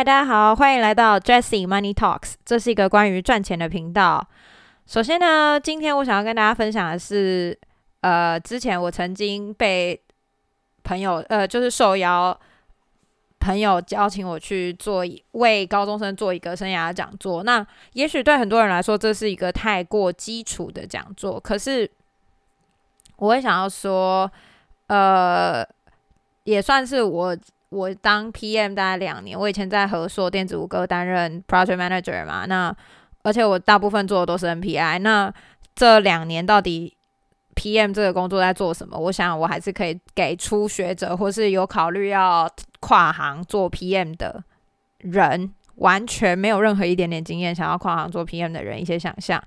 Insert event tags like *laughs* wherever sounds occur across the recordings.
嗨，大家好，欢迎来到 Jessie Money Talks，这是一个关于赚钱的频道。首先呢，今天我想要跟大家分享的是，呃，之前我曾经被朋友，呃，就是受邀朋友邀请我去做为高中生做一个生涯讲座。那也许对很多人来说，这是一个太过基础的讲座，可是我会想要说，呃，也算是我。我当 PM 大概两年，我以前在和硕电子五哥担任 Project Manager 嘛，那而且我大部分做的都是 NPI。那这两年到底 PM 这个工作在做什么？我想我还是可以给初学者或是有考虑要跨行做 PM 的人，完全没有任何一点点经验想要跨行做 PM 的人一些想象。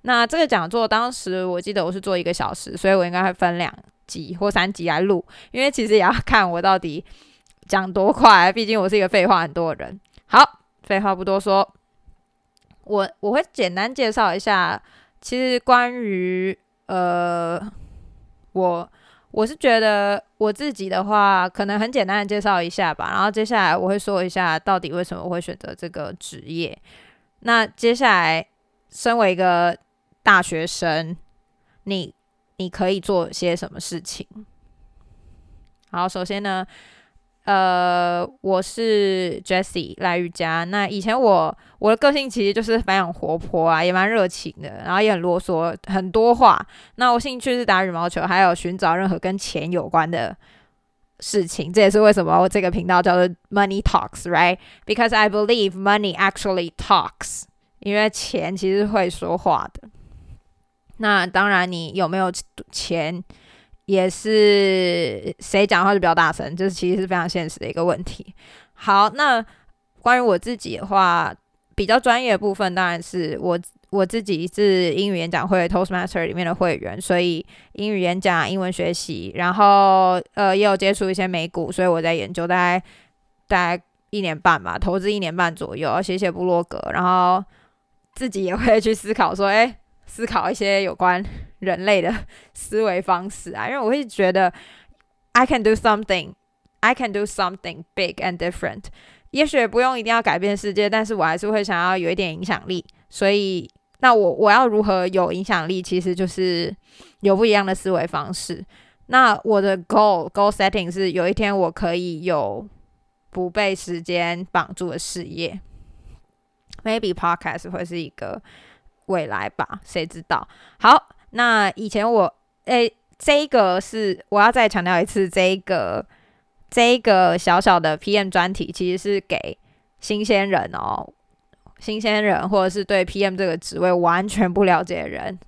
那这个讲座当时我记得我是做一个小时，所以我应该会分两集或三集来录，因为其实也要看我到底。讲多快？毕竟我是一个废话很多的人。好，废话不多说，我我会简单介绍一下。其实关于呃，我我是觉得我自己的话，可能很简单的介绍一下吧。然后接下来我会说一下到底为什么我会选择这个职业。那接下来，身为一个大学生，你你可以做些什么事情？好，首先呢。呃，我是 Jessie 赖瑜伽。那以前我我的个性其实就是非常活泼啊，也蛮热情的，然后也很啰嗦，很多话。那我兴趣是打羽毛球，还有寻找任何跟钱有关的事情。这也是为什么我这个频道叫做 Money Talks，right？Because I believe money actually talks，因为钱其实会说话的。那当然，你有没有钱？也是谁讲话就比较大声，这是其实是非常现实的一个问题。好，那关于我自己的话，比较专业的部分当然是我我自己是英语演讲会 Toastmaster 里面的会员，所以英语演讲、英文学习，然后呃也有接触一些美股，所以我在研究大概大概一年半吧，投资一年半左右，写写部落格，然后自己也会去思考说，哎。思考一些有关人类的 *laughs* 思维方式啊，因为我会觉得，I can do something, I can do something big and different。也许不用一定要改变世界，但是我还是会想要有一点影响力。所以，那我我要如何有影响力？其实就是有不一样的思维方式。那我的 goal goal setting 是有一天我可以有不被时间绑住的事业，maybe podcast 会是一个。未来吧，谁知道？好，那以前我诶，这个是我要再强调一次，这个这个小小的 PM 专题其实是给新鲜人哦，新鲜人或者是对 PM 这个职位完全不了解的人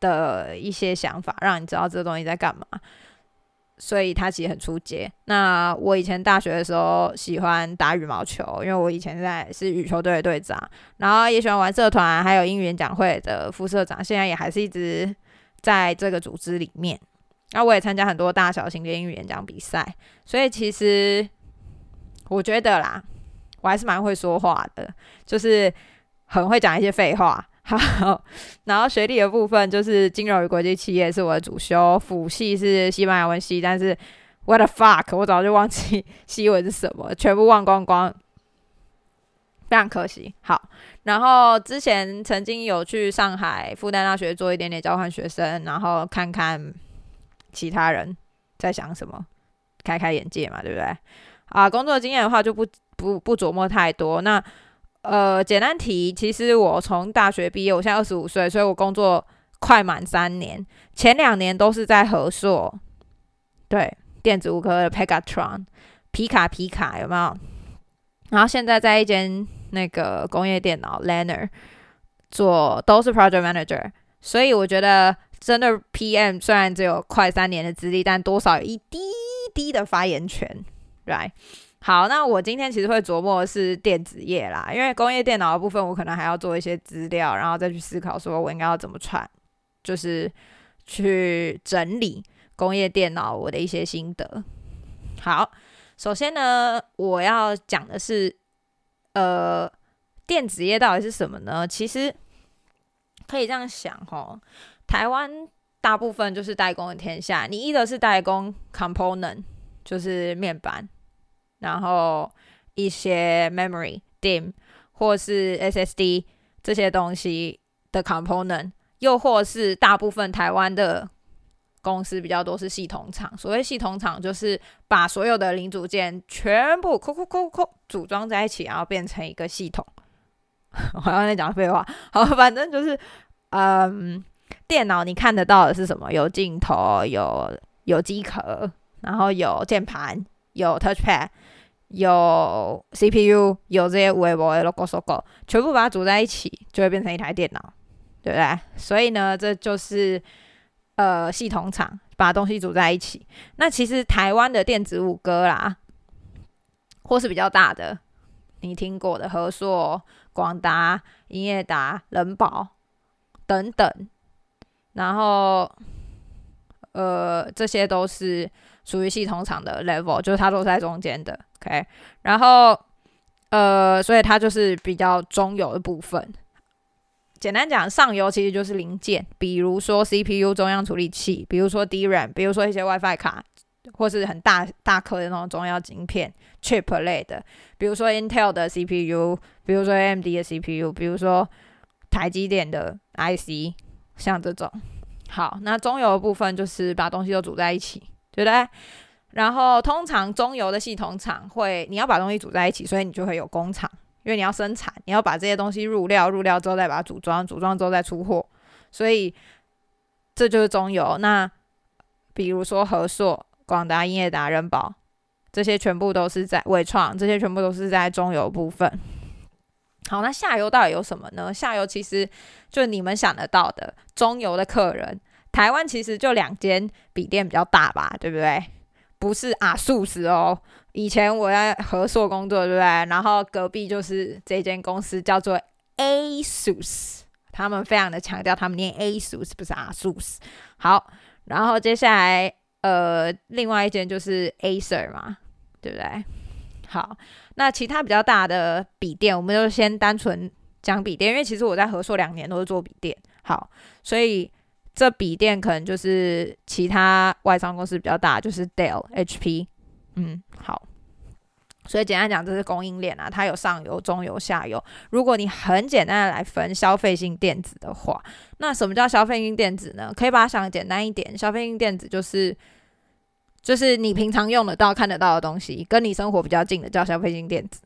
的一些想法，让你知道这个东西在干嘛。所以他其实很出街。那我以前大学的时候喜欢打羽毛球，因为我以前在是羽球队的队长，然后也喜欢玩社团，还有英语演讲会的副社长，现在也还是一直在这个组织里面。然后我也参加很多大小型的英语演讲比赛，所以其实我觉得啦，我还是蛮会说话的，就是很会讲一些废话。好，然后学历的部分就是金融与国际企业是我的主修，辅系是西班牙文系，但是 what the fuck，我早就忘记西文是什么，全部忘光光，非常可惜。好，然后之前曾经有去上海复旦大学做一点点交换学生，然后看看其他人在想什么，开开眼界嘛，对不对？啊，工作经验的话就不不不琢磨太多，那。呃，简单提，其实我从大学毕业，我现在二十五岁，所以我工作快满三年。前两年都是在合硕，对，电子五科的 Pegatron，皮卡皮卡有没有？然后现在在一间那个工业电脑 l e n e r 做，都是 Project Manager。所以我觉得，真的 PM 虽然只有快三年的资历，但多少有一滴滴的发言权，right？好，那我今天其实会琢磨是电子业啦，因为工业电脑的部分，我可能还要做一些资料，然后再去思考说我应该要怎么传，就是去整理工业电脑我的一些心得。好，首先呢，我要讲的是，呃，电子业到底是什么呢？其实可以这样想哈，台湾大部分就是代工的天下，你一的是代工 component，就是面板。然后一些 memory DIM 或是 SSD 这些东西的 component，又或是大部分台湾的公司比较多是系统厂。所谓系统厂，就是把所有的零组件全部扣扣扣扣组装在一起，然后变成一个系统。*laughs* 我刚才讲废话，好，反正就是，嗯，电脑你看得到的是什么？有镜头，有有机壳，然后有键盘，有 touchpad。有 CPU，有这些微波的 logo logo，全部把它组在一起，就会变成一台电脑，对不对？所以呢，这就是呃系统厂把东西组在一起。那其实台湾的电子五哥啦，或是比较大的，你听过的和硕、广达、英业达、人保等等，然后呃这些都是属于系统厂的 level，就是它都在中间的。OK，然后呃，所以它就是比较中游的部分。简单讲，上游其实就是零件，比如说 CPU 中央处理器，比如说 DRAM，比如说一些 WiFi 卡，或是很大大颗的那种中央晶片 chip 类的，比如说 Intel 的 CPU，比如说 AMD 的 CPU，比如说台积电的 IC，像这种。好，那中游的部分就是把东西都组在一起，对不对？然后，通常中游的系统厂会，你要把东西组在一起，所以你就会有工厂，因为你要生产，你要把这些东西入料，入料之后再把它组装，组装之后再出货，所以这就是中游。那比如说和硕、广达、英业达、人保，这些全部都是在伟创，这些全部都是在中游部分。好，那下游到底有什么呢？下游其实就你们想得到的，中游的客人，台湾其实就两间笔电比较大吧，对不对？不是啊，素食哦。以前我在合硕工作，对不对？然后隔壁就是这间公司，叫做 ASUS，他们非常的强调，他们念 ASUS，不是啊，ASUS。好，然后接下来呃，另外一间就是 Acer 嘛，对不对？好，那其他比较大的笔电，我们就先单纯讲笔电，因为其实我在合硕两年都是做笔电。好，所以。这笔电可能就是其他外商公司比较大，就是 Dell、HP，嗯，好。所以简单讲，这是供应链啊，它有上游、中游、下游。如果你很简单的来分消费性电子的话，那什么叫消费性电子呢？可以把它想简单一点，消费性电子就是就是你平常用得到、看得到的东西，跟你生活比较近的叫消费性电子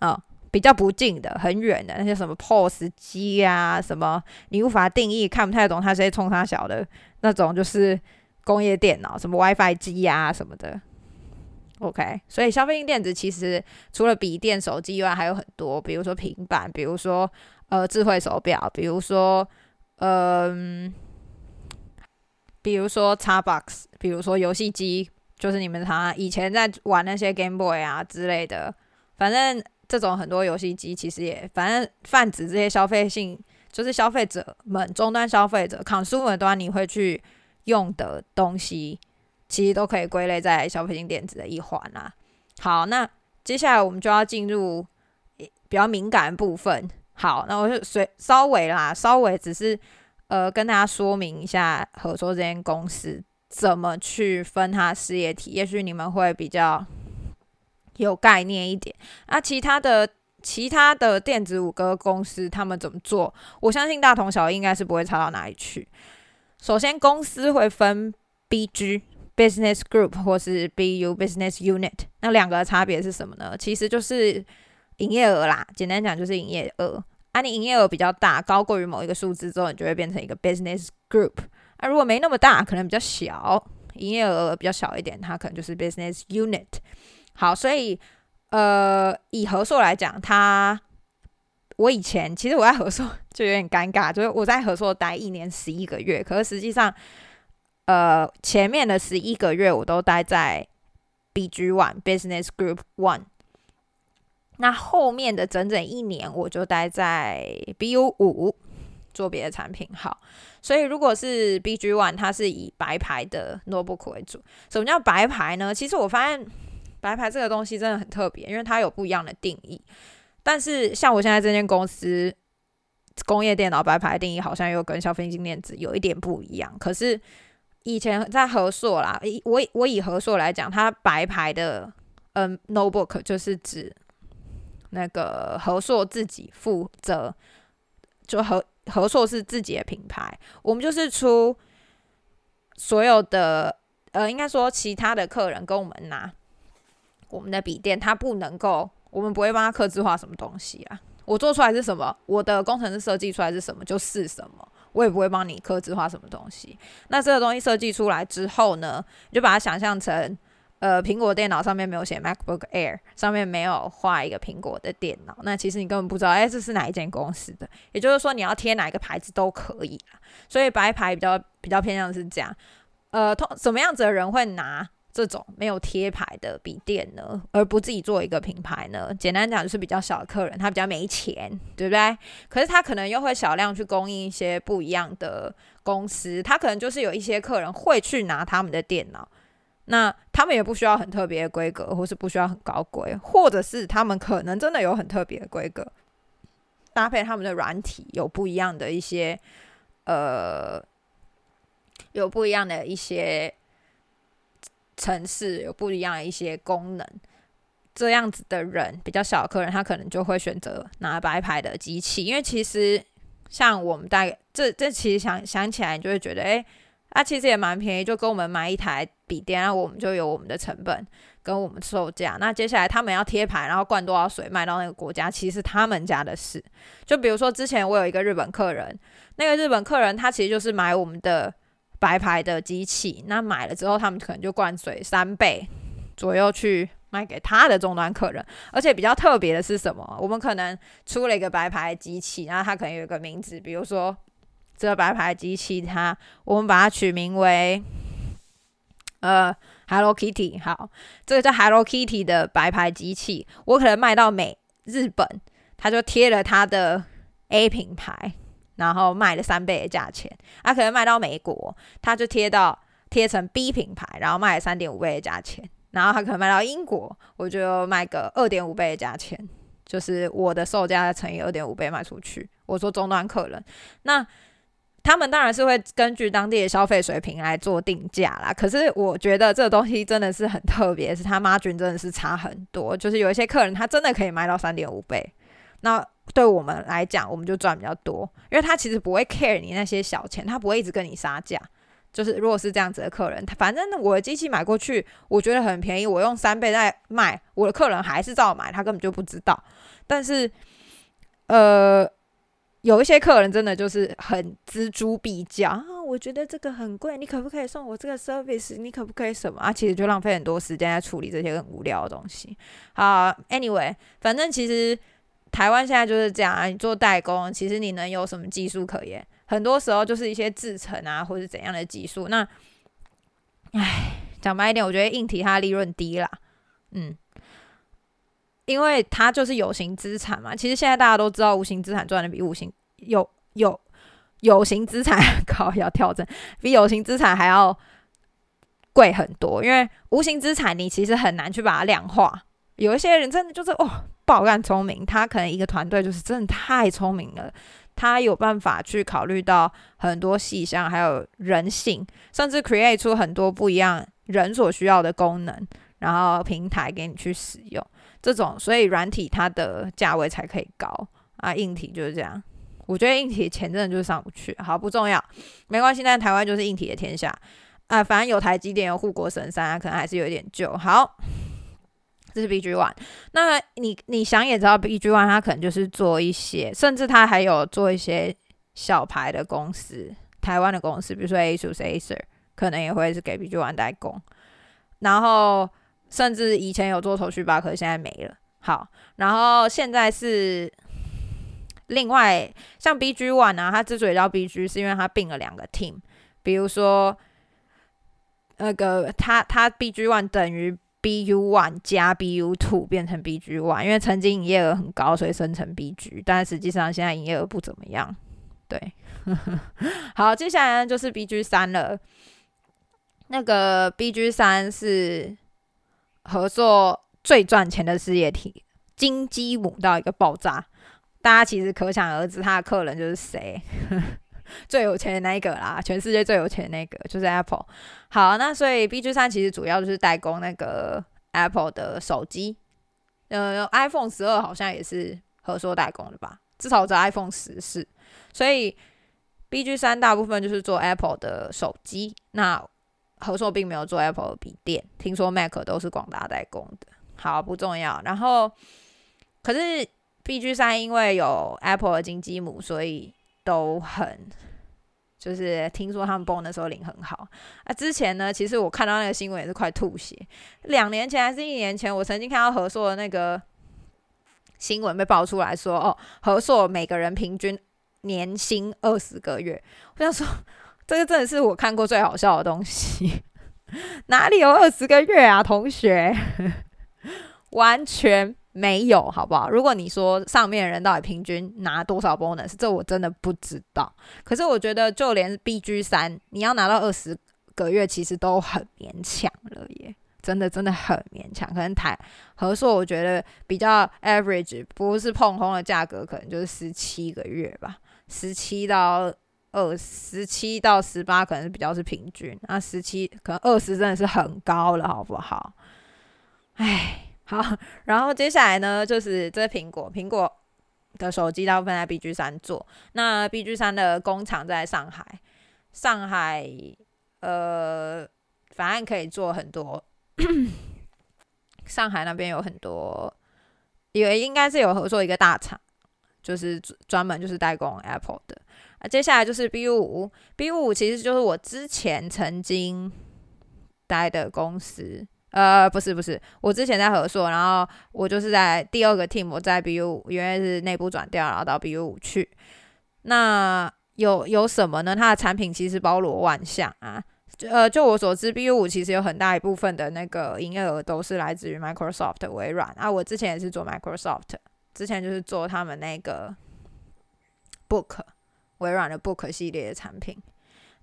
啊。比较不近的、很远的那些什么 POS 机啊，什么你无法定义、看不太懂它这些冲它小的那种，就是工业电脑，什么 WiFi 机啊什么的。OK，所以消费性电子其实除了笔电、手机以外，还有很多，比如说平板，比如说呃智慧手表，比如说嗯，比如说 Xbox，比如说游戏机，就是你们常以前在玩那些 Game Boy 啊之类的，反正。这种很多游戏机其实也，反正泛指这些消费性，就是消费者们终端消费者 consumer 端你会去用的东西，其实都可以归类在消费性电子的一环啦。好，那接下来我们就要进入比较敏感的部分。好，那我就随稍微啦，稍微只是呃跟大家说明一下合作这间公司怎么去分它事业体，也许你们会比较。有概念一点，那其他的其他的电子五哥公司他们怎么做？我相信大同小异，应该是不会差到哪里去。首先，公司会分 BG Business Group 或是 BU Business Unit，那两个差别是什么呢？其实就是营业额啦，简单讲就是营业额。啊，你营业额比较大，高过于某一个数字之后，你就会变成一个 Business Group。啊，如果没那么大，可能比较小，营业额比较小一点，它可能就是 Business Unit。好，所以呃，以合硕来讲，他我以前其实我在合硕 *laughs* 就有点尴尬，就是我在合硕待一年十一个月，可是实际上，呃，前面的十一个月我都待在 BG One Business Group One，那后面的整整一年我就待在 BU 五做别的产品。好，所以如果是 BG One，它是以白牌的 notebook 为主。什么叫白牌呢？其实我发现。白牌这个东西真的很特别，因为它有不一样的定义。但是像我现在这间公司，工业电脑白牌定义好像又跟消费性电子有一点不一样。可是以前在合硕啦，以我我以合硕来讲，它白牌的嗯 notebook 就是指那个合硕自己负责，就合合硕是自己的品牌，我们就是出所有的，呃，应该说其他的客人跟我们拿我们的笔电，它不能够，我们不会帮他刻字化什么东西啊。我做出来是什么，我的工程师设计出来是什么就是什么，我也不会帮你刻字化什么东西。那这个东西设计出来之后呢，你就把它想象成，呃，苹果电脑上面没有写 MacBook Air，上面没有画一个苹果的电脑，那其实你根本不知道，哎，这是哪一间公司的。也就是说，你要贴哪一个牌子都可以啦。所以白牌比较比较偏向是这样，呃，通什么样子的人会拿？这种没有贴牌的笔电呢，而不自己做一个品牌呢？简单讲就是比较小的客人，他比较没钱，对不对？可是他可能又会少量去供应一些不一样的公司，他可能就是有一些客人会去拿他们的电脑，那他们也不需要很特别的规格，或是不需要很高规，或者是他们可能真的有很特别的规格，搭配他们的软体有不一样的一些，呃，有不一样的一些。城市有不一样的一些功能，这样子的人比较小的客人，他可能就会选择拿白牌的机器，因为其实像我们大概这这其实想想起来，你就会觉得，哎，啊，其实也蛮便宜，就跟我们买一台笔电，然后我们就有我们的成本跟我们售价。那接下来他们要贴牌，然后灌多少水卖到那个国家，其实他们家的事。就比如说之前我有一个日本客人，那个日本客人他其实就是买我们的。白牌的机器，那买了之后，他们可能就灌水三倍左右去卖给他的终端客人。而且比较特别的是什么？我们可能出了一个白牌机器，然后它可能有一个名字，比如说这个白牌机器，它我们把它取名为呃 Hello Kitty。好，这个叫 Hello Kitty 的白牌机器，我可能卖到美日本，他就贴了他的 A 品牌。然后卖了三倍的价钱，他可能卖到美国，他就贴到贴成 B 品牌，然后卖了三点五倍的价钱。然后他可能卖到英国，我就卖个二点五倍的价钱，就是我的售价乘以二点五倍卖出去。我说终端客人，那他们当然是会根据当地的消费水平来做定价啦。可是我觉得这个东西真的是很特别，是他妈菌真的是差很多，就是有一些客人他真的可以卖到三点五倍。那对我们来讲，我们就赚比较多，因为他其实不会 care 你那些小钱，他不会一直跟你杀价。就是如果是这样子的客人，他反正我的机器买过去，我觉得很便宜，我用三倍在卖，我的客人还是照买，他根本就不知道。但是，呃，有一些客人真的就是很锱铢必较啊，我觉得这个很贵，你可不可以送我这个 service？你可不可以什么啊？其实就浪费很多时间在处理这些很无聊的东西。好，anyway，反正其实。台湾现在就是这样啊，你做代工，其实你能有什么技术可言？很多时候就是一些制程啊，或者怎样的技术。那，唉，讲白一点，我觉得硬体它利润低啦，嗯，因为它就是有形资产嘛。其实现在大家都知道，无形资产赚的比无形有有有形资产 *laughs* 高，要调整，比有形资产还要贵很多。因为无形资产你其实很难去把它量化。有一些人真的就是哦。爆干聪明，他可能一个团队就是真的太聪明了，他有办法去考虑到很多细项，还有人性，甚至 create 出很多不一样人所需要的功能，然后平台给你去使用。这种，所以软体它的价位才可以高啊，硬体就是这样。我觉得硬体钱真的就是上不去，好不重要，没关系。但台湾就是硬体的天下啊，反正有台积电，有护国神山，可能还是有点旧。好。这是 B G One，那你你想也知道，B G One 它可能就是做一些，甚至它还有做一些小牌的公司，台湾的公司，比如说 ASUS、Acer，可能也会是给 B G One 代工。然后甚至以前有做头绪吧，可是现在没了。好，然后现在是另外像 B G One 啊，它之所以叫 B G，是因为它并了两个 team，比如说那个它它 B G One 等于。BU One 加 BU Two 变成 BG One，因为曾经营业额很高，所以生成 BG，但实际上现在营业额不怎么样。对，*laughs* 好，接下来呢就是 BG 三了。那个 BG 三是合作最赚钱的事业体，金鸡母到一个爆炸，大家其实可想而知，他的客人就是谁。*laughs* 最有钱的那一个啦，全世界最有钱的那个就是 Apple。好，那所以 B G 三其实主要就是代工那个 Apple 的手机，呃，iPhone 十二好像也是合硕代工的吧？至少在 iPhone 十是，所以 BG 三大部分就是做 Apple 的手机，那合硕并没有做 Apple 的笔电，听说 Mac 都是广达代工的。好，不重要。然后，可是 BG 三因为有 Apple 的金鸡母，所以都很。就是听说他们崩的时候领很好啊。之前呢，其实我看到那个新闻也是快吐血。两年前还是一年前，我曾经看到和硕的那个新闻被爆出来说，哦，和硕每个人平均年薪二十个月。我想说，这个真的是我看过最好笑的东西。*laughs* 哪里有二十个月啊，同学？*laughs* 完全。没有，好不好？如果你说上面人到底平均拿多少 bonus，这我真的不知道。可是我觉得，就连 BG 三，你要拿到二十个月，其实都很勉强了耶，真的真的很勉强。可能台和硕，我觉得比较 average，不是碰空的价格，可能就是十七个月吧，十七到二十七到十八，可能比较是平均。那十七可能二十真的是很高了，好不好？唉。*laughs* 好，然后接下来呢，就是这苹果，苹果的手机大部分在 BG 三做。那 BG 三的工厂在上海，上海呃，反正可以做很多。*coughs* 上海那边有很多，也应该是有合作一个大厂，就是专门就是代工 Apple 的。啊，接下来就是 B 五，B 五其实就是我之前曾经待的公司。呃，不是不是，我之前在合硕，然后我就是在第二个 team，我在 BU 五，因为是内部转调，然后到 BU 五去。那有有什么呢？它的产品其实包罗万象啊。呃，就我所知，BU 五其实有很大一部分的那个营业额都是来自于 Microsoft 微软啊。我之前也是做 Microsoft，之前就是做他们那个 Book 微软的 Book 系列的产品。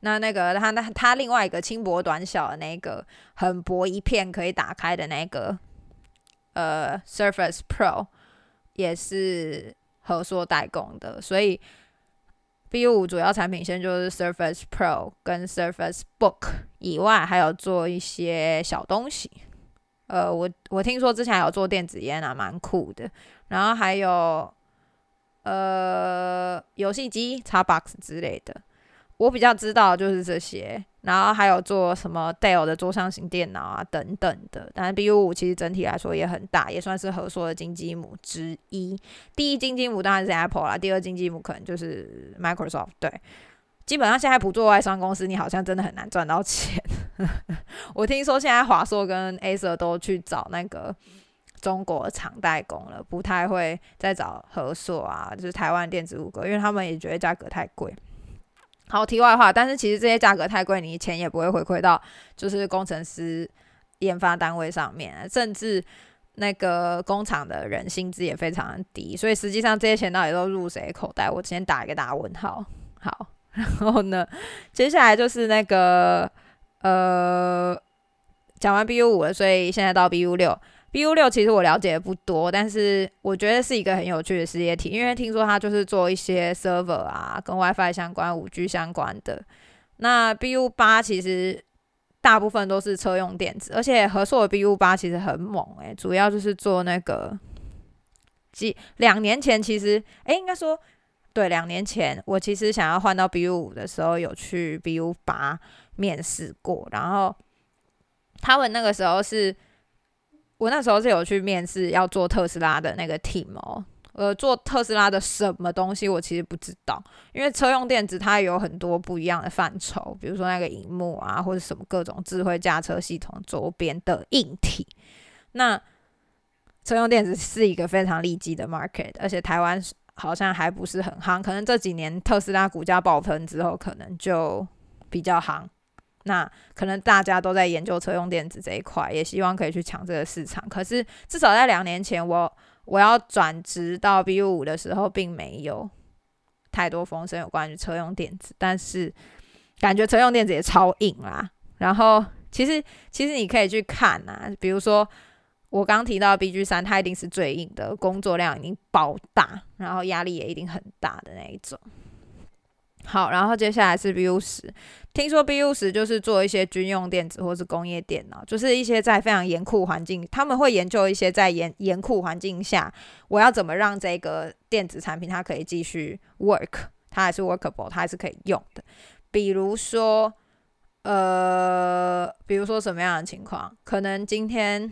那那个他那他另外一个轻薄短小的那个很薄一片可以打开的那个呃 Surface Pro 也是合作代工的，所以 B 五主要产品线就是 Surface Pro 跟 Surface Book 以外，还有做一些小东西。呃，我我听说之前有做电子烟啊，蛮酷的。然后还有呃游戏机、Xbox 之类的。我比较知道就是这些，然后还有做什么 Dell 的桌上型电脑啊等等的。但是 BU 五其实整体来说也很大，也算是合硕的金鸡母之一。第一金鸡母当然是 Apple 啦，第二金鸡母可能就是 Microsoft。对，基本上现在不做外商公司，你好像真的很难赚到钱。*laughs* 我听说现在华硕跟 Acer 都去找那个中国厂代工了，不太会再找合硕啊，就是台湾电子五哥，因为他们也觉得价格太贵。好，题外话，但是其实这些价格太贵，你钱也不会回馈到就是工程师研发单位上面，甚至那个工厂的人薪资也非常低，所以实际上这些钱到底都入谁口袋？我先打一个大问号。好，*laughs* 然后呢，接下来就是那个呃，讲完 BU 五了，所以现在到 BU 六。BU 六其实我了解的不多，但是我觉得是一个很有趣的事业体，因为听说它就是做一些 server 啊，跟 WiFi 相关、五 G 相关的。那 BU 八其实大部分都是车用电子，而且合硕的 BU 八其实很猛诶，主要就是做那个。几两年前其实，诶，应该说对，两年前我其实想要换到 BU 五的时候，有去 BU 八面试过，然后他们那个时候是。我那时候是有去面试要做特斯拉的那个 team 哦，呃，做特斯拉的什么东西我其实不知道，因为车用电子它有很多不一样的范畴，比如说那个荧幕啊，或者什么各种智慧驾车系统周边的硬体。那车用电子是一个非常利基的 market，而且台湾好像还不是很夯，可能这几年特斯拉股价爆棚之后，可能就比较夯。那可能大家都在研究车用电子这一块，也希望可以去抢这个市场。可是至少在两年前，我我要转职到 BU 五的时候，并没有太多风声有关于车用电子。但是感觉车用电子也超硬啦。然后其实其实你可以去看啊，比如说我刚提到 BG 三，它一定是最硬的，工作量已经爆大，然后压力也一定很大的那一种。好，然后接下来是 BU 十听说 BU 十就是做一些军用电子或是工业电脑，就是一些在非常严酷环境，他们会研究一些在严严酷环境下，我要怎么让这个电子产品它可以继续 work，它还是 workable，它还是可以用的。比如说，呃，比如说什么样的情况？可能今天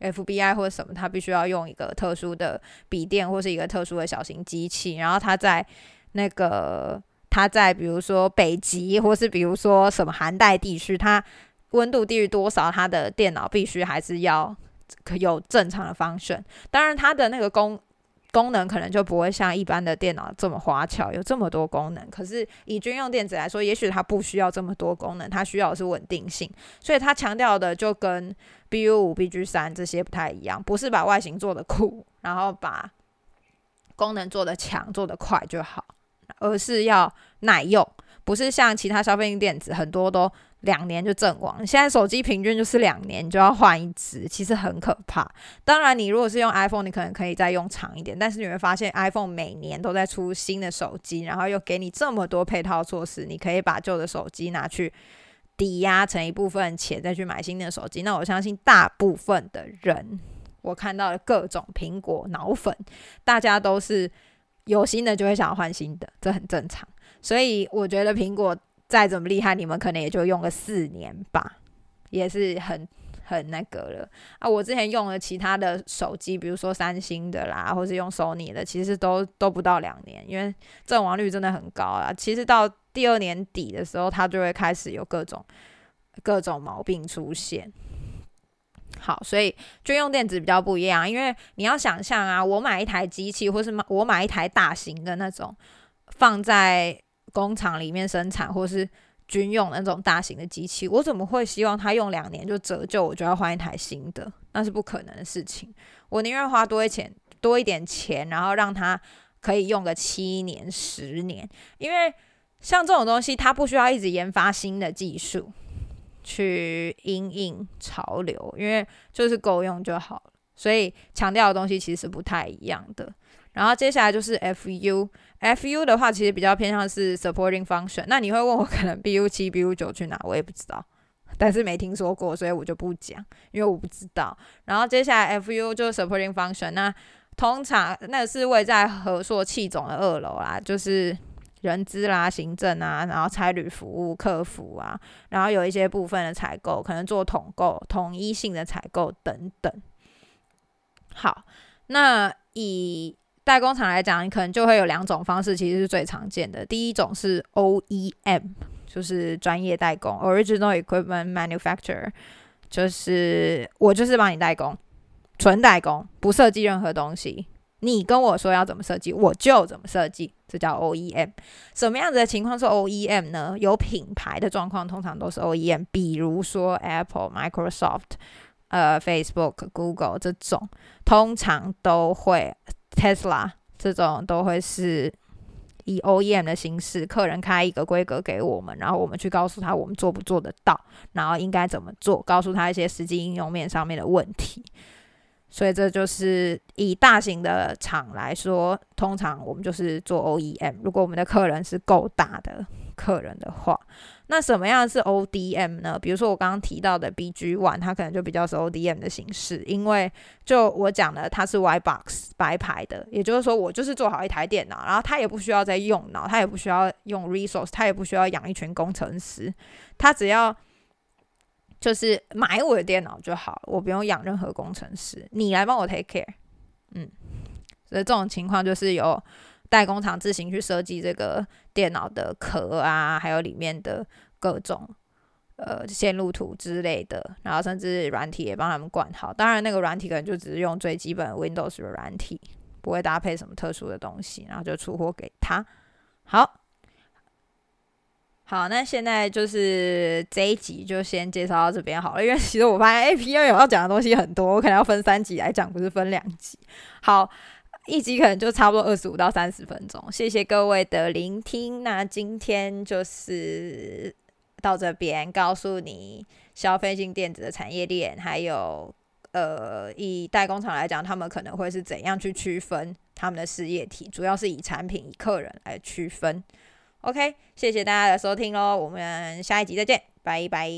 FBI 或者什么，它必须要用一个特殊的笔电或是一个特殊的小型机器，然后它在那个。它在比如说北极，或是比如说什么寒带地区，它温度低于多少，它的电脑必须还是要有正常的 function。当然，它的那个功功能可能就不会像一般的电脑这么花俏，有这么多功能。可是以军用电子来说，也许它不需要这么多功能，它需要的是稳定性。所以它强调的就跟 BU 五、BG 三这些不太一样，不是把外形做的酷，然后把功能做的强、做的快就好。而是要耐用，不是像其他消费性电子，很多都两年就阵亡。现在手机平均就是两年就要换一只，其实很可怕。当然，你如果是用 iPhone，你可能可以再用长一点，但是你会发现 iPhone 每年都在出新的手机，然后又给你这么多配套措施，你可以把旧的手机拿去抵押成一部分钱，再去买新的手机。那我相信大部分的人，我看到的各种苹果脑粉，大家都是。有新的就会想要换新的，这很正常。所以我觉得苹果再怎么厉害，你们可能也就用个四年吧，也是很很那个了啊。我之前用了其他的手机，比如说三星的啦，或是用 Sony 的，其实都都不到两年，因为阵亡率真的很高啊。其实到第二年底的时候，它就会开始有各种各种毛病出现。好，所以军用电子比较不一样，因为你要想象啊，我买一台机器，或是买我买一台大型的那种放在工厂里面生产，或是军用那种大型的机器，我怎么会希望它用两年就折旧，我就要换一台新的？那是不可能的事情。我宁愿花多一钱多一点钱，然后让它可以用个七年、十年，因为像这种东西，它不需要一直研发新的技术。去应应潮流，因为就是够用就好了，所以强调的东西其实不太一样的。然后接下来就是 FU，FU 的话其实比较偏向是 supporting function。那你会问我可能 BU 七、BU 九去哪？我也不知道，但是没听说过，所以我就不讲，因为我不知道。然后接下来 FU 就是 supporting function，那通常那个是位在合硕气总的二楼啦，就是。人资啦、行政啊，然后差旅服务、客服啊，然后有一些部分的采购，可能做统购、统一性的采购等等。好，那以代工厂来讲，你可能就会有两种方式，其实是最常见的。第一种是 OEM，就是专业代工 （Original Equipment Manufacturer），就是我就是帮你代工，纯代工，不设计任何东西。你跟我说要怎么设计，我就怎么设计，这叫 OEM。什么样子的情况是 OEM 呢？有品牌的状况通常都是 OEM，比如说 Apple、Microsoft、呃 Facebook、Google 这种，通常都会 Tesla 这种都会是以 OEM 的形式，客人开一个规格给我们，然后我们去告诉他我们做不做得到，然后应该怎么做，告诉他一些实际应用面上面的问题。所以这就是以大型的厂来说，通常我们就是做 OEM。如果我们的客人是够大的客人的话，那什么样是 ODM 呢？比如说我刚刚提到的 BG One，它可能就比较是 ODM 的形式，因为就我讲的，它是 White Box 白牌的，也就是说我就是做好一台电脑，然后它也不需要再用脑，它也不需要用 resource，它也不需要养一群工程师，它只要。就是买我的电脑就好，我不用养任何工程师，你来帮我 take care。嗯，所以这种情况就是由代工厂自行去设计这个电脑的壳啊，还有里面的各种呃线路图之类的，然后甚至软体也帮他们管好。当然，那个软体可能就只是用最基本 Windows 的软体，不会搭配什么特殊的东西，然后就出货给他。好。好，那现在就是这一集就先介绍到这边好了，因为其实我发现 A P U 有要讲的东西很多，我可能要分三集来讲，不是分两集。好，一集可能就差不多二十五到三十分钟，谢谢各位的聆听。那今天就是到这边，告诉你消费性电子的产业链，还有呃，以代工厂来讲，他们可能会是怎样去区分他们的事业体，主要是以产品、以客人来区分。OK，谢谢大家的收听喽，我们下一集再见，拜拜。